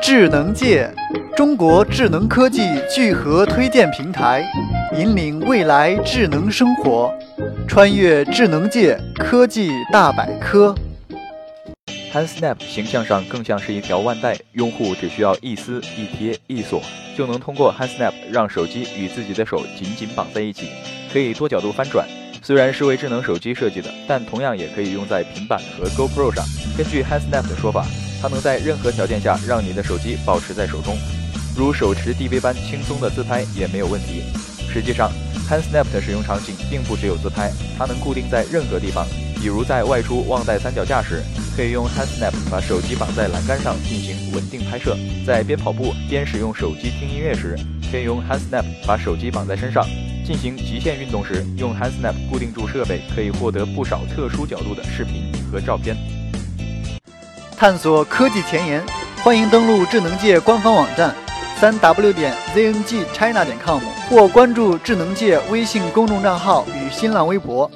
智能界，中国智能科技聚合推荐平台，引领未来智能生活，穿越智能界科技大百科。HandSnap 形象上更像是一条腕带，用户只需要一撕、一贴、一锁，就能通过 HandSnap 让手机与自己的手紧紧绑在一起，可以多角度翻转。虽然是为智能手机设计的，但同样也可以用在平板和 GoPro 上。根据 HandSnap 的说法，它能在任何条件下让你的手机保持在手中，如手持 DV 般轻松的自拍也没有问题。实际上，HandSnap 的使用场景并不只有自拍，它能固定在任何地方，比如在外出忘带三脚架时，可以用 HandSnap 把手机绑在栏杆上进行稳定拍摄；在边跑步边使用手机听音乐时，可以用 HandSnap 把手机绑在身上。进行极限运动时，用 HandSnap 固定住设备，可以获得不少特殊角度的视频和照片。探索科技前沿，欢迎登录智能界官方网站三 w 点 zngchina 点 com 或关注智能界微信公众账号与新浪微博。